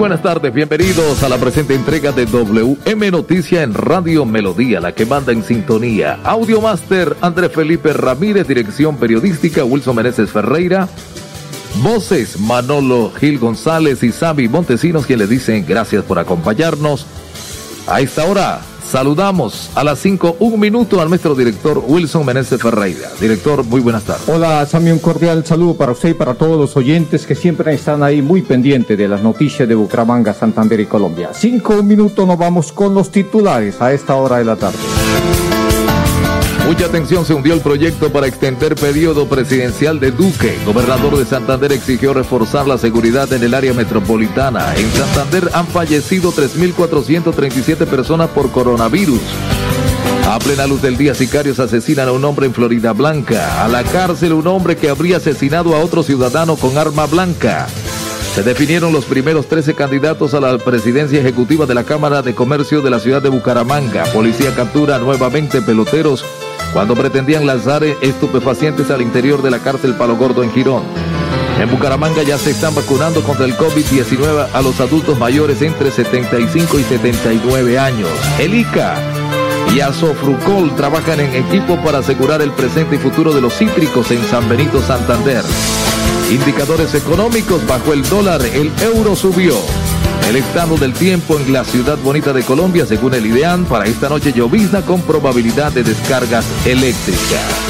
Buenas tardes, bienvenidos a la presente entrega de WM Noticia en Radio Melodía, la que manda en sintonía. Audio Master, André Felipe Ramírez, dirección periodística, Wilson Meneses Ferreira. Voces, Manolo Gil González y Sabi Montesinos, quien le dicen gracias por acompañarnos. A esta hora, Saludamos a las 5, un minuto al nuestro director Wilson Meneses Ferreira. Director, muy buenas tardes. Hola, Sammy, un cordial saludo para usted y para todos los oyentes que siempre están ahí muy pendientes de las noticias de Bucaramanga, Santander y Colombia. Cinco, un minuto, nos vamos con los titulares a esta hora de la tarde. Mucha atención se hundió el proyecto para extender periodo presidencial de Duque. Gobernador de Santander exigió reforzar la seguridad en el área metropolitana. En Santander han fallecido 3.437 personas por coronavirus. A plena luz del día, sicarios asesinan a un hombre en Florida Blanca. A la cárcel un hombre que habría asesinado a otro ciudadano con arma blanca. Se definieron los primeros 13 candidatos a la presidencia ejecutiva de la Cámara de Comercio de la ciudad de Bucaramanga. Policía captura nuevamente peloteros cuando pretendían lanzar estupefacientes al interior de la cárcel Palo Gordo en Girón. En Bucaramanga ya se están vacunando contra el COVID-19 a los adultos mayores entre 75 y 79 años. El ICA y Asofrucol trabajan en equipo para asegurar el presente y futuro de los cítricos en San Benito, Santander. Indicadores económicos bajo el dólar, el euro subió. El estado del tiempo en la ciudad bonita de Colombia, según el IDEAN, para esta noche llovizna con probabilidad de descargas eléctricas.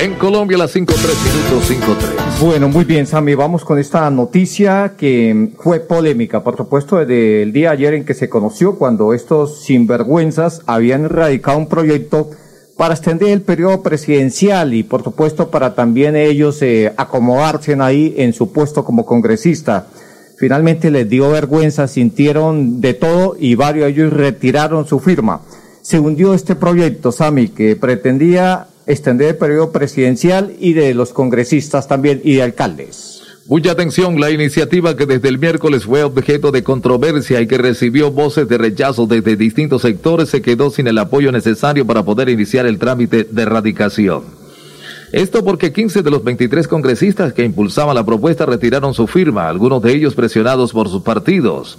En Colombia las 5.3 minutos 5.3. Bueno, muy bien, Sammy. Vamos con esta noticia que fue polémica, por supuesto, desde el día ayer en que se conoció cuando estos sinvergüenzas habían radicado un proyecto para extender el periodo presidencial y, por supuesto, para también ellos eh, acomodarse ahí en su puesto como congresista. Finalmente les dio vergüenza, sintieron de todo y varios de ellos retiraron su firma. Se hundió este proyecto, Sami, que pretendía extender el periodo presidencial y de los congresistas también y de alcaldes. Mucha atención, la iniciativa que desde el miércoles fue objeto de controversia y que recibió voces de rechazo desde distintos sectores se quedó sin el apoyo necesario para poder iniciar el trámite de erradicación. Esto porque 15 de los 23 congresistas que impulsaban la propuesta retiraron su firma, algunos de ellos presionados por sus partidos.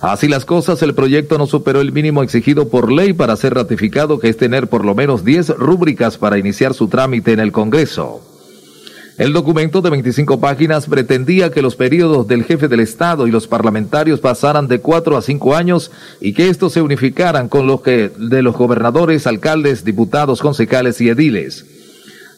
Así las cosas, el proyecto no superó el mínimo exigido por ley para ser ratificado, que es tener por lo menos 10 rúbricas para iniciar su trámite en el Congreso. El documento de 25 páginas pretendía que los periodos del jefe del Estado y los parlamentarios pasaran de 4 a 5 años y que estos se unificaran con los que de los gobernadores, alcaldes, diputados, concejales y ediles.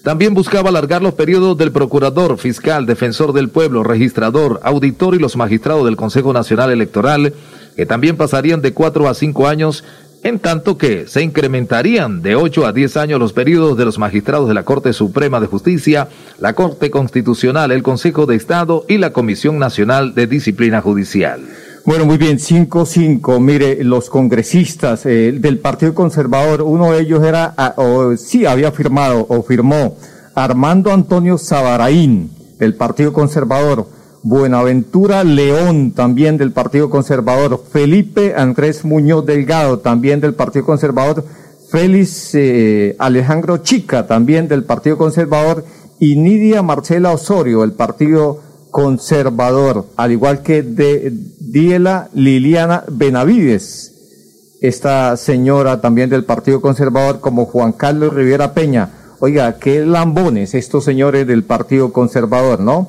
También buscaba alargar los periodos del procurador, fiscal, defensor del pueblo, registrador, auditor y los magistrados del Consejo Nacional Electoral, que también pasarían de cuatro a cinco años en tanto que se incrementarían de 8 a 10 años los periodos de los magistrados de la Corte Suprema de Justicia, la Corte Constitucional, el Consejo de Estado y la Comisión Nacional de Disciplina Judicial. Bueno, muy bien, 5-5. Mire, los congresistas eh, del Partido Conservador, uno de ellos era, ah, o sí había firmado o firmó Armando Antonio Sabaraín, del Partido Conservador. Buenaventura León, también del Partido Conservador, Felipe Andrés Muñoz Delgado, también del Partido Conservador, Félix eh, Alejandro Chica, también del Partido Conservador, y Nidia Marcela Osorio, del Partido Conservador, al igual que de Diela Liliana Benavides, esta señora también del Partido Conservador, como Juan Carlos Rivera Peña. Oiga, qué lambones estos señores del Partido Conservador, ¿no?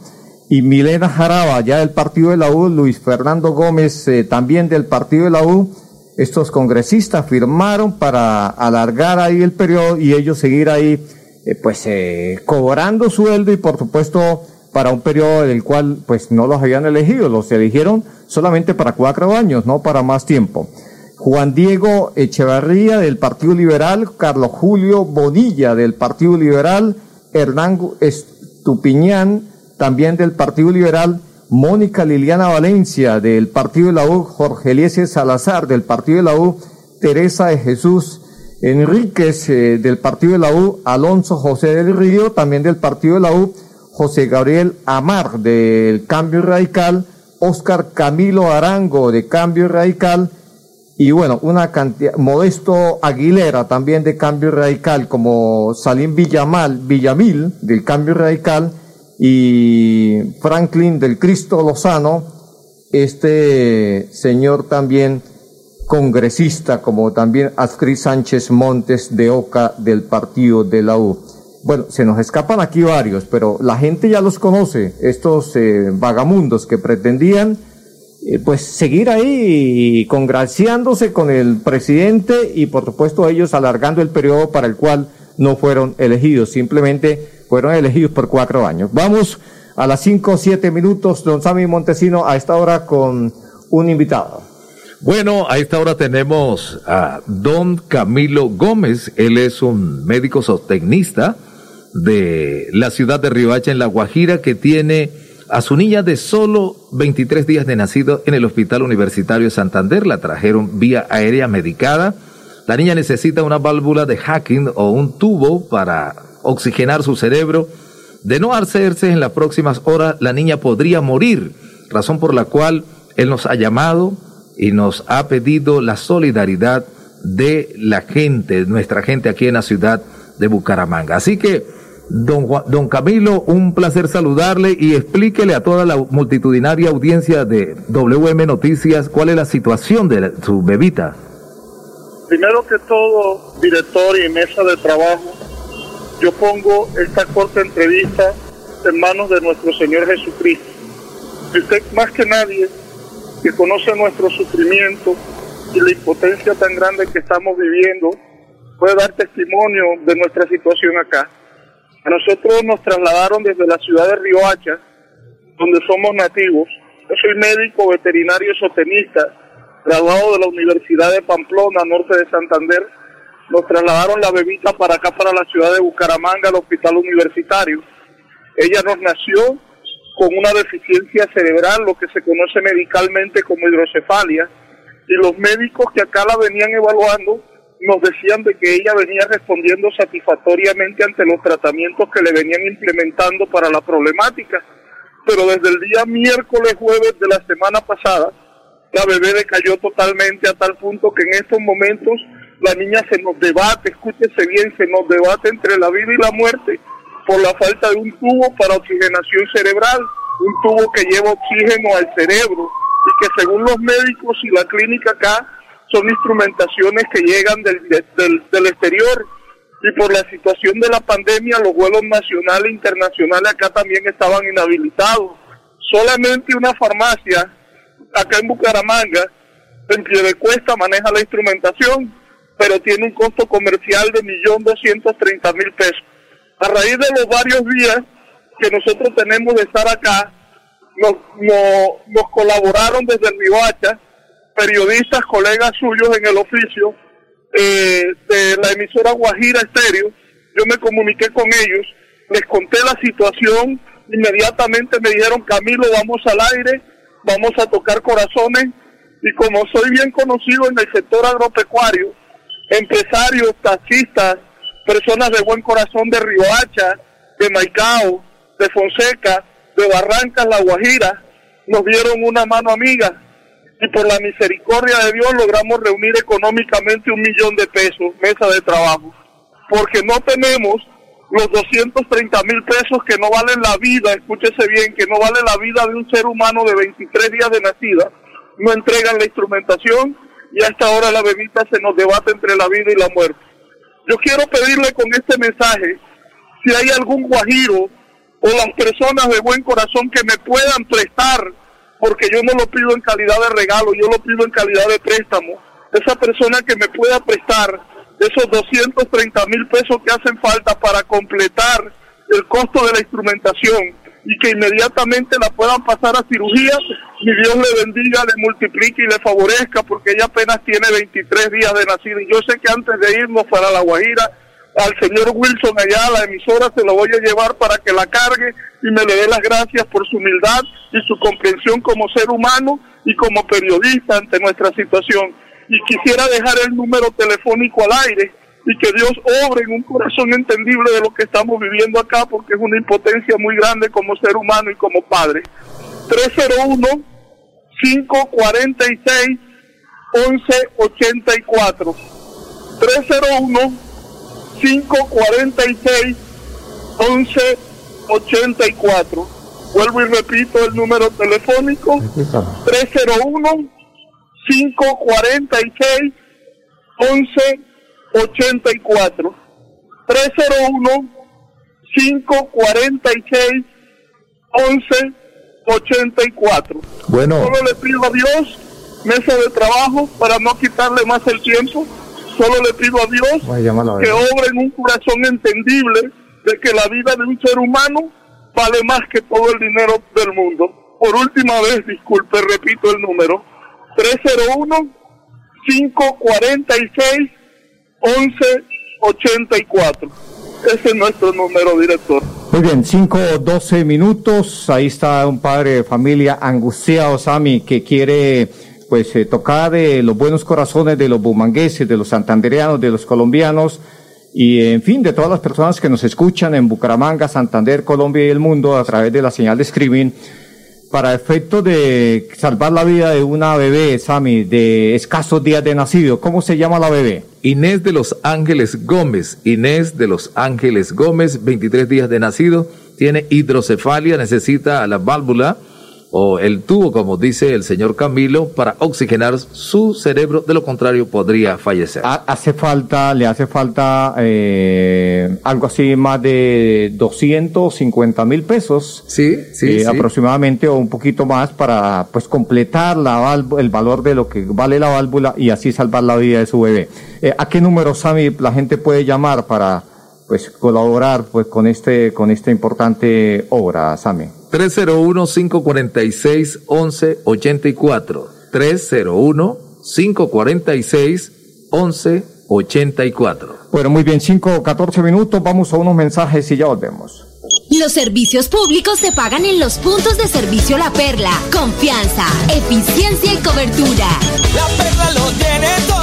y Milena Jaraba, ya del partido de la U, Luis Fernando Gómez, eh, también del partido de la U, estos congresistas firmaron para alargar ahí el periodo y ellos seguir ahí, eh, pues, eh, cobrando sueldo y por supuesto para un periodo del cual, pues, no los habían elegido, los eligieron solamente para cuatro años, no para más tiempo. Juan Diego Echevarría del Partido Liberal, Carlos Julio Bonilla del Partido Liberal, Hernán Estupiñán, también del Partido Liberal, Mónica Liliana Valencia del Partido de la U, Jorge Eliezer Salazar del Partido de la U, Teresa de Jesús Enríquez eh, del Partido de la U, Alonso José del Río también del Partido de la U, José Gabriel Amar del Cambio Radical, Oscar Camilo Arango de Cambio Radical, y bueno, una cantidad, Modesto Aguilera también de Cambio Radical, como Salim Villamal, Villamil del Cambio Radical, y Franklin del Cristo Lozano, este señor también congresista, como también Astrid Sánchez Montes de Oca del partido de la U. Bueno, se nos escapan aquí varios, pero la gente ya los conoce, estos eh, vagamundos que pretendían eh, pues seguir ahí congraciándose con el presidente y por supuesto ellos alargando el periodo para el cual no fueron elegidos, simplemente fueron elegidos por cuatro años. Vamos a las cinco o siete minutos, don Sammy Montesino, a esta hora con un invitado. Bueno, a esta hora tenemos a don Camilo Gómez. Él es un médico zootecnista de la ciudad de Ribacha, en La Guajira, que tiene a su niña de solo 23 días de nacido en el Hospital Universitario de Santander. La trajeron vía aérea medicada. La niña necesita una válvula de hacking o un tubo para oxigenar su cerebro. De no hacerse en las próximas horas, la niña podría morir, razón por la cual él nos ha llamado y nos ha pedido la solidaridad de la gente, nuestra gente aquí en la ciudad de Bucaramanga. Así que, don, don Camilo, un placer saludarle y explíquele a toda la multitudinaria audiencia de WM Noticias cuál es la situación de su bebita. Primero que todo, director y mesa de trabajo, yo pongo esta corta entrevista en manos de nuestro Señor Jesucristo. Usted más que nadie que conoce nuestro sufrimiento y la impotencia tan grande que estamos viviendo, puede dar testimonio de nuestra situación acá. A nosotros nos trasladaron desde la ciudad de Riohacha, donde somos nativos. Yo soy médico veterinario sotenista, graduado de la Universidad de Pamplona, norte de Santander, nos trasladaron la bebita para acá, para la ciudad de Bucaramanga, al hospital universitario. Ella nos nació con una deficiencia cerebral, lo que se conoce medicalmente como hidrocefalia, y los médicos que acá la venían evaluando nos decían de que ella venía respondiendo satisfactoriamente ante los tratamientos que le venían implementando para la problemática. Pero desde el día miércoles, jueves de la semana pasada, la bebé decayó totalmente a tal punto que en estos momentos la niña se nos debate, escúchese bien, se nos debate entre la vida y la muerte por la falta de un tubo para oxigenación cerebral, un tubo que lleva oxígeno al cerebro y que según los médicos y la clínica acá son instrumentaciones que llegan del, del, exterior y por la situación de la pandemia los vuelos nacionales e internacionales acá también estaban inhabilitados. Solamente una farmacia acá en Bucaramanga en pie de cuesta maneja la instrumentación pero tiene un costo comercial de millón doscientos treinta mil pesos. A raíz de los varios días que nosotros tenemos de estar acá, nos, nos, colaboraron desde el Mihoacha, periodistas, colegas suyos en el oficio, eh, de la emisora Guajira Estéreo, yo me comuniqué con ellos, les conté la situación, inmediatamente me dijeron, Camilo, vamos al aire, vamos a tocar corazones, y como soy bien conocido en el sector agropecuario, empresarios, taxistas, personas de buen corazón de Riohacha, de Maicao, de Fonseca, de Barrancas, La Guajira, nos dieron una mano amiga y por la misericordia de Dios logramos reunir económicamente un millón de pesos, mesa de trabajo, porque no tenemos los 230 mil pesos que no valen la vida, escúchese bien, que no vale la vida de un ser humano de 23 días de nacida, no entregan la instrumentación y hasta ahora la bebita se nos debate entre la vida y la muerte. Yo quiero pedirle con este mensaje, si hay algún guajiro o las personas de buen corazón que me puedan prestar, porque yo no lo pido en calidad de regalo, yo lo pido en calidad de préstamo. Esa persona que me pueda prestar esos 230 mil pesos que hacen falta para completar el costo de la instrumentación y que inmediatamente la puedan pasar a cirugía, y Dios le bendiga, le multiplique y le favorezca, porque ella apenas tiene 23 días de nacido. Y yo sé que antes de irnos para La Guajira, al señor Wilson allá a la emisora se lo voy a llevar para que la cargue y me le dé las gracias por su humildad y su comprensión como ser humano y como periodista ante nuestra situación. Y quisiera dejar el número telefónico al aire y que Dios obre en un corazón entendible de lo que estamos viviendo acá, porque es una impotencia muy grande como ser humano y como padre. 301-546-1184. 301-546-1184. Vuelvo y repito el número telefónico. 301-546-1184. 84 301 546 11 84. Bueno. Solo le pido a Dios mesa de trabajo para no quitarle más el tiempo. Solo le pido a Dios que obre en un corazón entendible de que la vida de un ser humano vale más que todo el dinero del mundo. Por última vez, disculpe, repito el número. 301 546 1184. Ese es nuestro número, director. Muy bien, 5 12 minutos. Ahí está un padre de familia angustiado, Sami, que quiere pues eh, tocar de los buenos corazones de los bumangueses, de los santandereanos, de los colombianos y en fin, de todas las personas que nos escuchan en Bucaramanga, Santander, Colombia y el mundo a través de la señal de streaming para efecto de salvar la vida de una bebé, Sami, de escasos días de nacido. ¿Cómo se llama la bebé? Inés de los Ángeles Gómez. Inés de los Ángeles Gómez, 23 días de nacido, tiene hidrocefalia, necesita la válvula o el tubo, como dice el señor Camilo, para oxigenar su cerebro, de lo contrario podría fallecer. Hace falta, le hace falta eh, algo así más de 250 mil pesos. Sí, sí, eh, Aproximadamente o un poquito más para pues completar la el valor de lo que vale la válvula y así salvar la vida de su bebé. Eh, ¿A qué número, Sammy, la gente puede llamar para pues colaborar pues con este con esta importante obra, Sammy? 301-546-1184. 301-546-1184. Bueno, muy bien, 5 14 minutos, vamos a unos mensajes y ya volvemos. Los servicios públicos se pagan en los puntos de servicio La Perla. Confianza, eficiencia y cobertura. La Perla lo tiene todo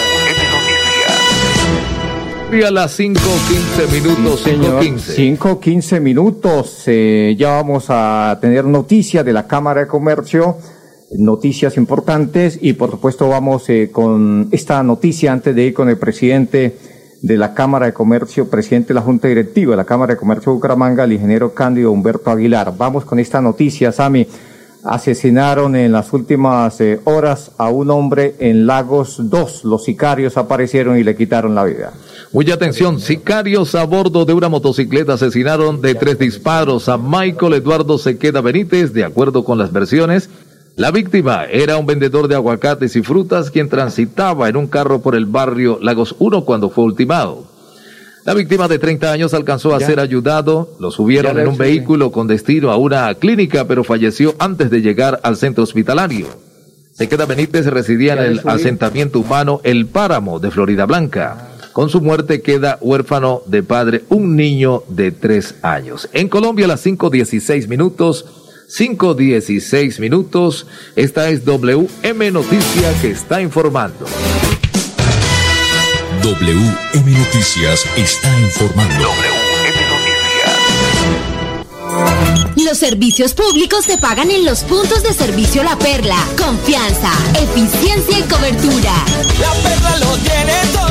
Y a las 5.15 minutos, 5.15. 5.15 minutos, eh, ya vamos a tener noticias de la Cámara de Comercio noticias importantes y por supuesto vamos eh, con esta noticia antes de ir con el presidente de la Cámara de Comercio, presidente de la Junta Directiva de la Cámara de Comercio de Bucaramanga, el ingeniero Cándido Humberto Aguilar. Vamos con esta noticia, Sami. Asesinaron en las últimas eh, horas a un hombre en Lagos 2. Los sicarios aparecieron y le quitaron la vida. Mucha atención, sicarios a bordo de una motocicleta asesinaron de tres disparos a Michael Eduardo Sequeda Benítez, de acuerdo con las versiones. La víctima era un vendedor de aguacates y frutas quien transitaba en un carro por el barrio Lagos 1 cuando fue ultimado. La víctima de 30 años alcanzó a ser ayudado, lo subieron en un vehículo con destino a una clínica, pero falleció antes de llegar al centro hospitalario. Sequeda Benítez residía en el asentamiento humano El Páramo de Florida Blanca. Con su muerte queda huérfano de padre un niño de tres años. En Colombia a las 5.16 minutos, 5.16 minutos, esta es WM Noticia que está informando. WM Noticias está informando. Los servicios públicos se pagan en los puntos de servicio La Perla. Confianza, eficiencia y cobertura. La Perla lo tiene todo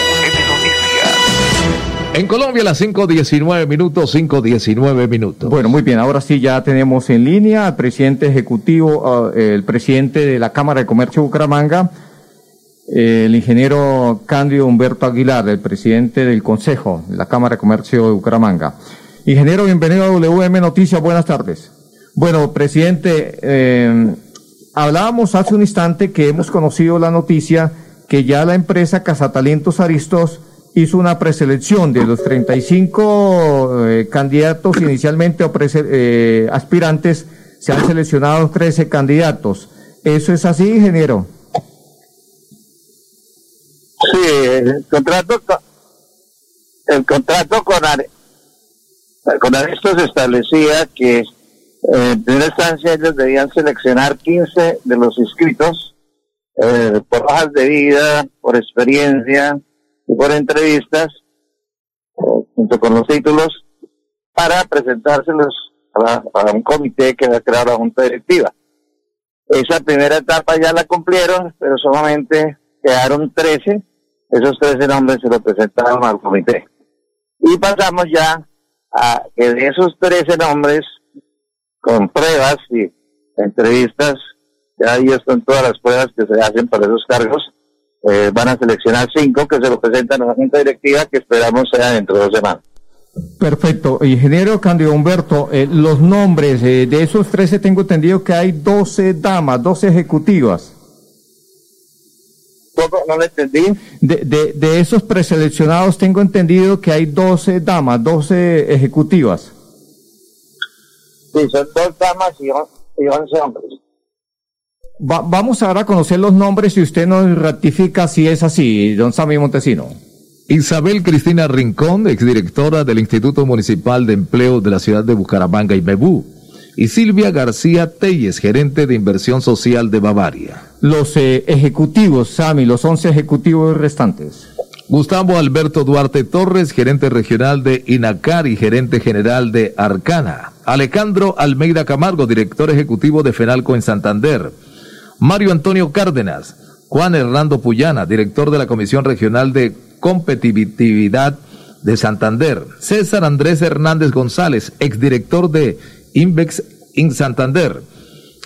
En Colombia a las 5.19 minutos, 5.19 minutos. Bueno, muy bien, ahora sí ya tenemos en línea al presidente ejecutivo, uh, el presidente de la Cámara de Comercio de Bucaramanga, el ingeniero Cándido Humberto Aguilar, el presidente del Consejo de la Cámara de Comercio de Bucaramanga. Ingeniero, bienvenido a WM Noticias, buenas tardes. Bueno, presidente, eh, hablábamos hace un instante que hemos conocido la noticia que ya la empresa Casatalentos Aristos hizo una preselección de los 35 eh, candidatos inicialmente o eh, aspirantes, se han seleccionado 13 candidatos. ¿Eso es así, ingeniero? Sí, el contrato con, el contrato con, con Aristos establecía que eh, en primera instancia ellos debían seleccionar 15 de los inscritos por hojas de vida, por experiencia, por entrevistas, junto con los títulos, para presentárselos a, un comité que va a crear la Junta Directiva. Esa primera etapa ya la cumplieron, pero solamente quedaron 13. Esos 13 nombres se lo presentaron al comité. Y pasamos ya a que de esos 13 nombres, con pruebas y entrevistas, ya ahí están todas las pruebas que se hacen para esos cargos, eh, van a seleccionar cinco que se lo presentan a la Junta Directiva que esperamos sea dentro de dos semanas. Perfecto. Ingeniero Candido Humberto, eh, los nombres eh, de esos 13 tengo entendido que hay 12 damas, 12 ejecutivas. No lo entendí. De, de, de, esos preseleccionados tengo entendido que hay 12 damas, 12 ejecutivas. Sí, son dos damas y, on, y 11 hombres vamos ahora a conocer los nombres y usted nos ratifica si es así, don Sammy Montesino. Isabel Cristina Rincón, exdirectora del Instituto Municipal de Empleo de la ciudad de Bucaramanga y Bebú. Y Silvia García Telles, gerente de inversión social de Bavaria. Los eh, ejecutivos, Sami, los 11 ejecutivos restantes. Gustavo Alberto Duarte Torres, gerente regional de INACAR y gerente general de Arcana. Alejandro Almeida Camargo, director ejecutivo de FENALCO en Santander. Mario Antonio Cárdenas, Juan Hernando Puyana, director de la Comisión Regional de Competitividad de Santander, César Andrés Hernández González, exdirector de Invex in Santander,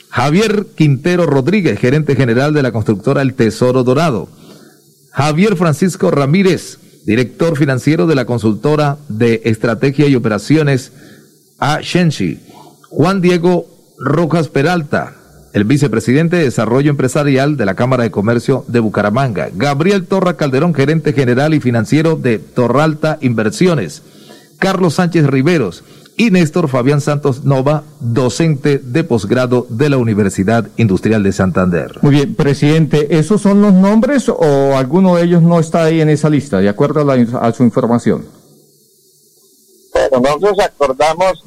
Javier Quintero Rodríguez, gerente general de la constructora El Tesoro Dorado, Javier Francisco Ramírez, director financiero de la consultora de estrategia y operaciones A Shenshi, Juan Diego Rojas Peralta, el vicepresidente de Desarrollo Empresarial de la Cámara de Comercio de Bucaramanga, Gabriel Torra Calderón, gerente general y financiero de Torralta Inversiones, Carlos Sánchez Riveros, y Néstor Fabián Santos Nova, docente de posgrado de la Universidad Industrial de Santander. Muy bien, presidente, ¿esos son los nombres o alguno de ellos no está ahí en esa lista, de acuerdo a, su información? Bueno, nosotros acordamos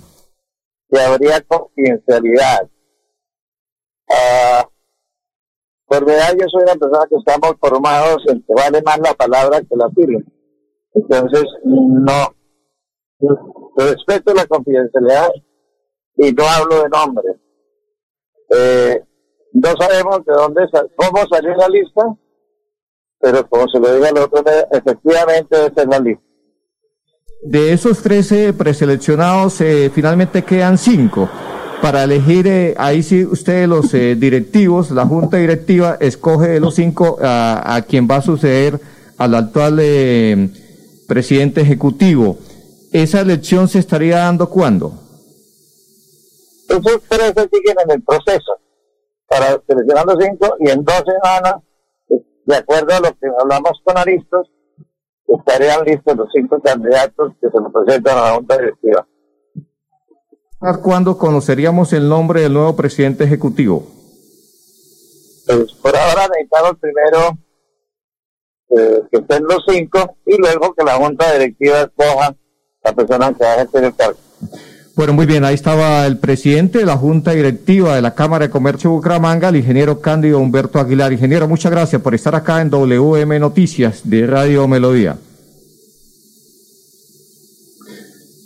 que habría confidencialidad. Uh, por verdad, yo soy una persona que estamos formados en que vale más la palabra que la firma. Entonces, no, respeto la confidencialidad y no hablo de nombre. Eh, no sabemos de dónde, cómo salió la lista, pero como se lo diga al otro, efectivamente esa es la lista. De esos 13 preseleccionados, eh, finalmente quedan 5 para elegir, eh, ahí sí usted los eh, directivos, la junta directiva escoge de los cinco a, a quien va a suceder al actual eh, presidente ejecutivo. ¿Esa elección se estaría dando cuándo? Esos tres siguen en el proceso para seleccionar los cinco y en dos semanas, de acuerdo a lo que hablamos con Aristos, estarían listos los cinco candidatos que se nos presentan a la junta directiva. ¿Cuándo conoceríamos el nombre del nuevo presidente ejecutivo? Pues por ahora necesitamos primero eh, que estén los cinco y luego que la junta directiva escoja la persona que va a ejercer el cargo. Bueno, muy bien, ahí estaba el presidente de la Junta Directiva de la Cámara de Comercio de Bucaramanga, el ingeniero Cándido Humberto Aguilar. Ingeniero, muchas gracias por estar acá en WM Noticias de Radio Melodía.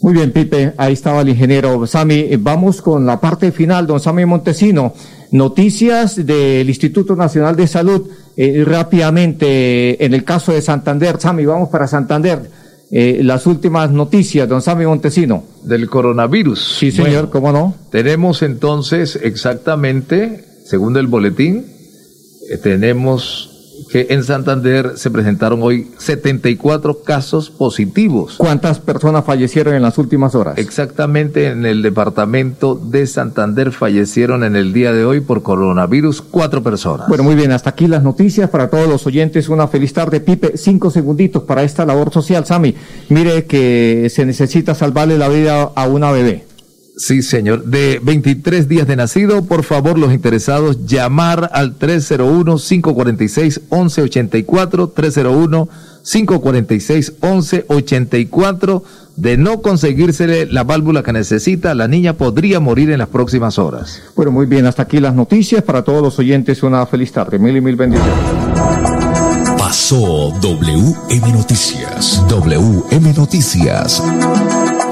Muy bien, Pipe, ahí estaba el ingeniero Sami. Eh, vamos con la parte final, don Sami Montesino. Noticias del Instituto Nacional de Salud. Eh, rápidamente, en el caso de Santander, Sami, vamos para Santander. Eh, las últimas noticias, don Sami Montesino. Del coronavirus. Sí, señor, ¿cómo no? Tenemos entonces exactamente, según el boletín, tenemos que en Santander se presentaron hoy 74 casos positivos. ¿Cuántas personas fallecieron en las últimas horas? Exactamente en el departamento de Santander fallecieron en el día de hoy por coronavirus cuatro personas. Bueno, muy bien, hasta aquí las noticias para todos los oyentes. Una feliz tarde, Pipe. Cinco segunditos para esta labor social, Sami. Mire que se necesita salvarle la vida a una bebé. Sí, señor. De 23 días de nacido, por favor, los interesados llamar al 301-546-1184, 301-546-1184. De no conseguírsele la válvula que necesita, la niña podría morir en las próximas horas. Bueno, muy bien, hasta aquí las noticias. Para todos los oyentes, una feliz tarde. Mil y mil bendiciones. Pasó WM Noticias. WM Noticias.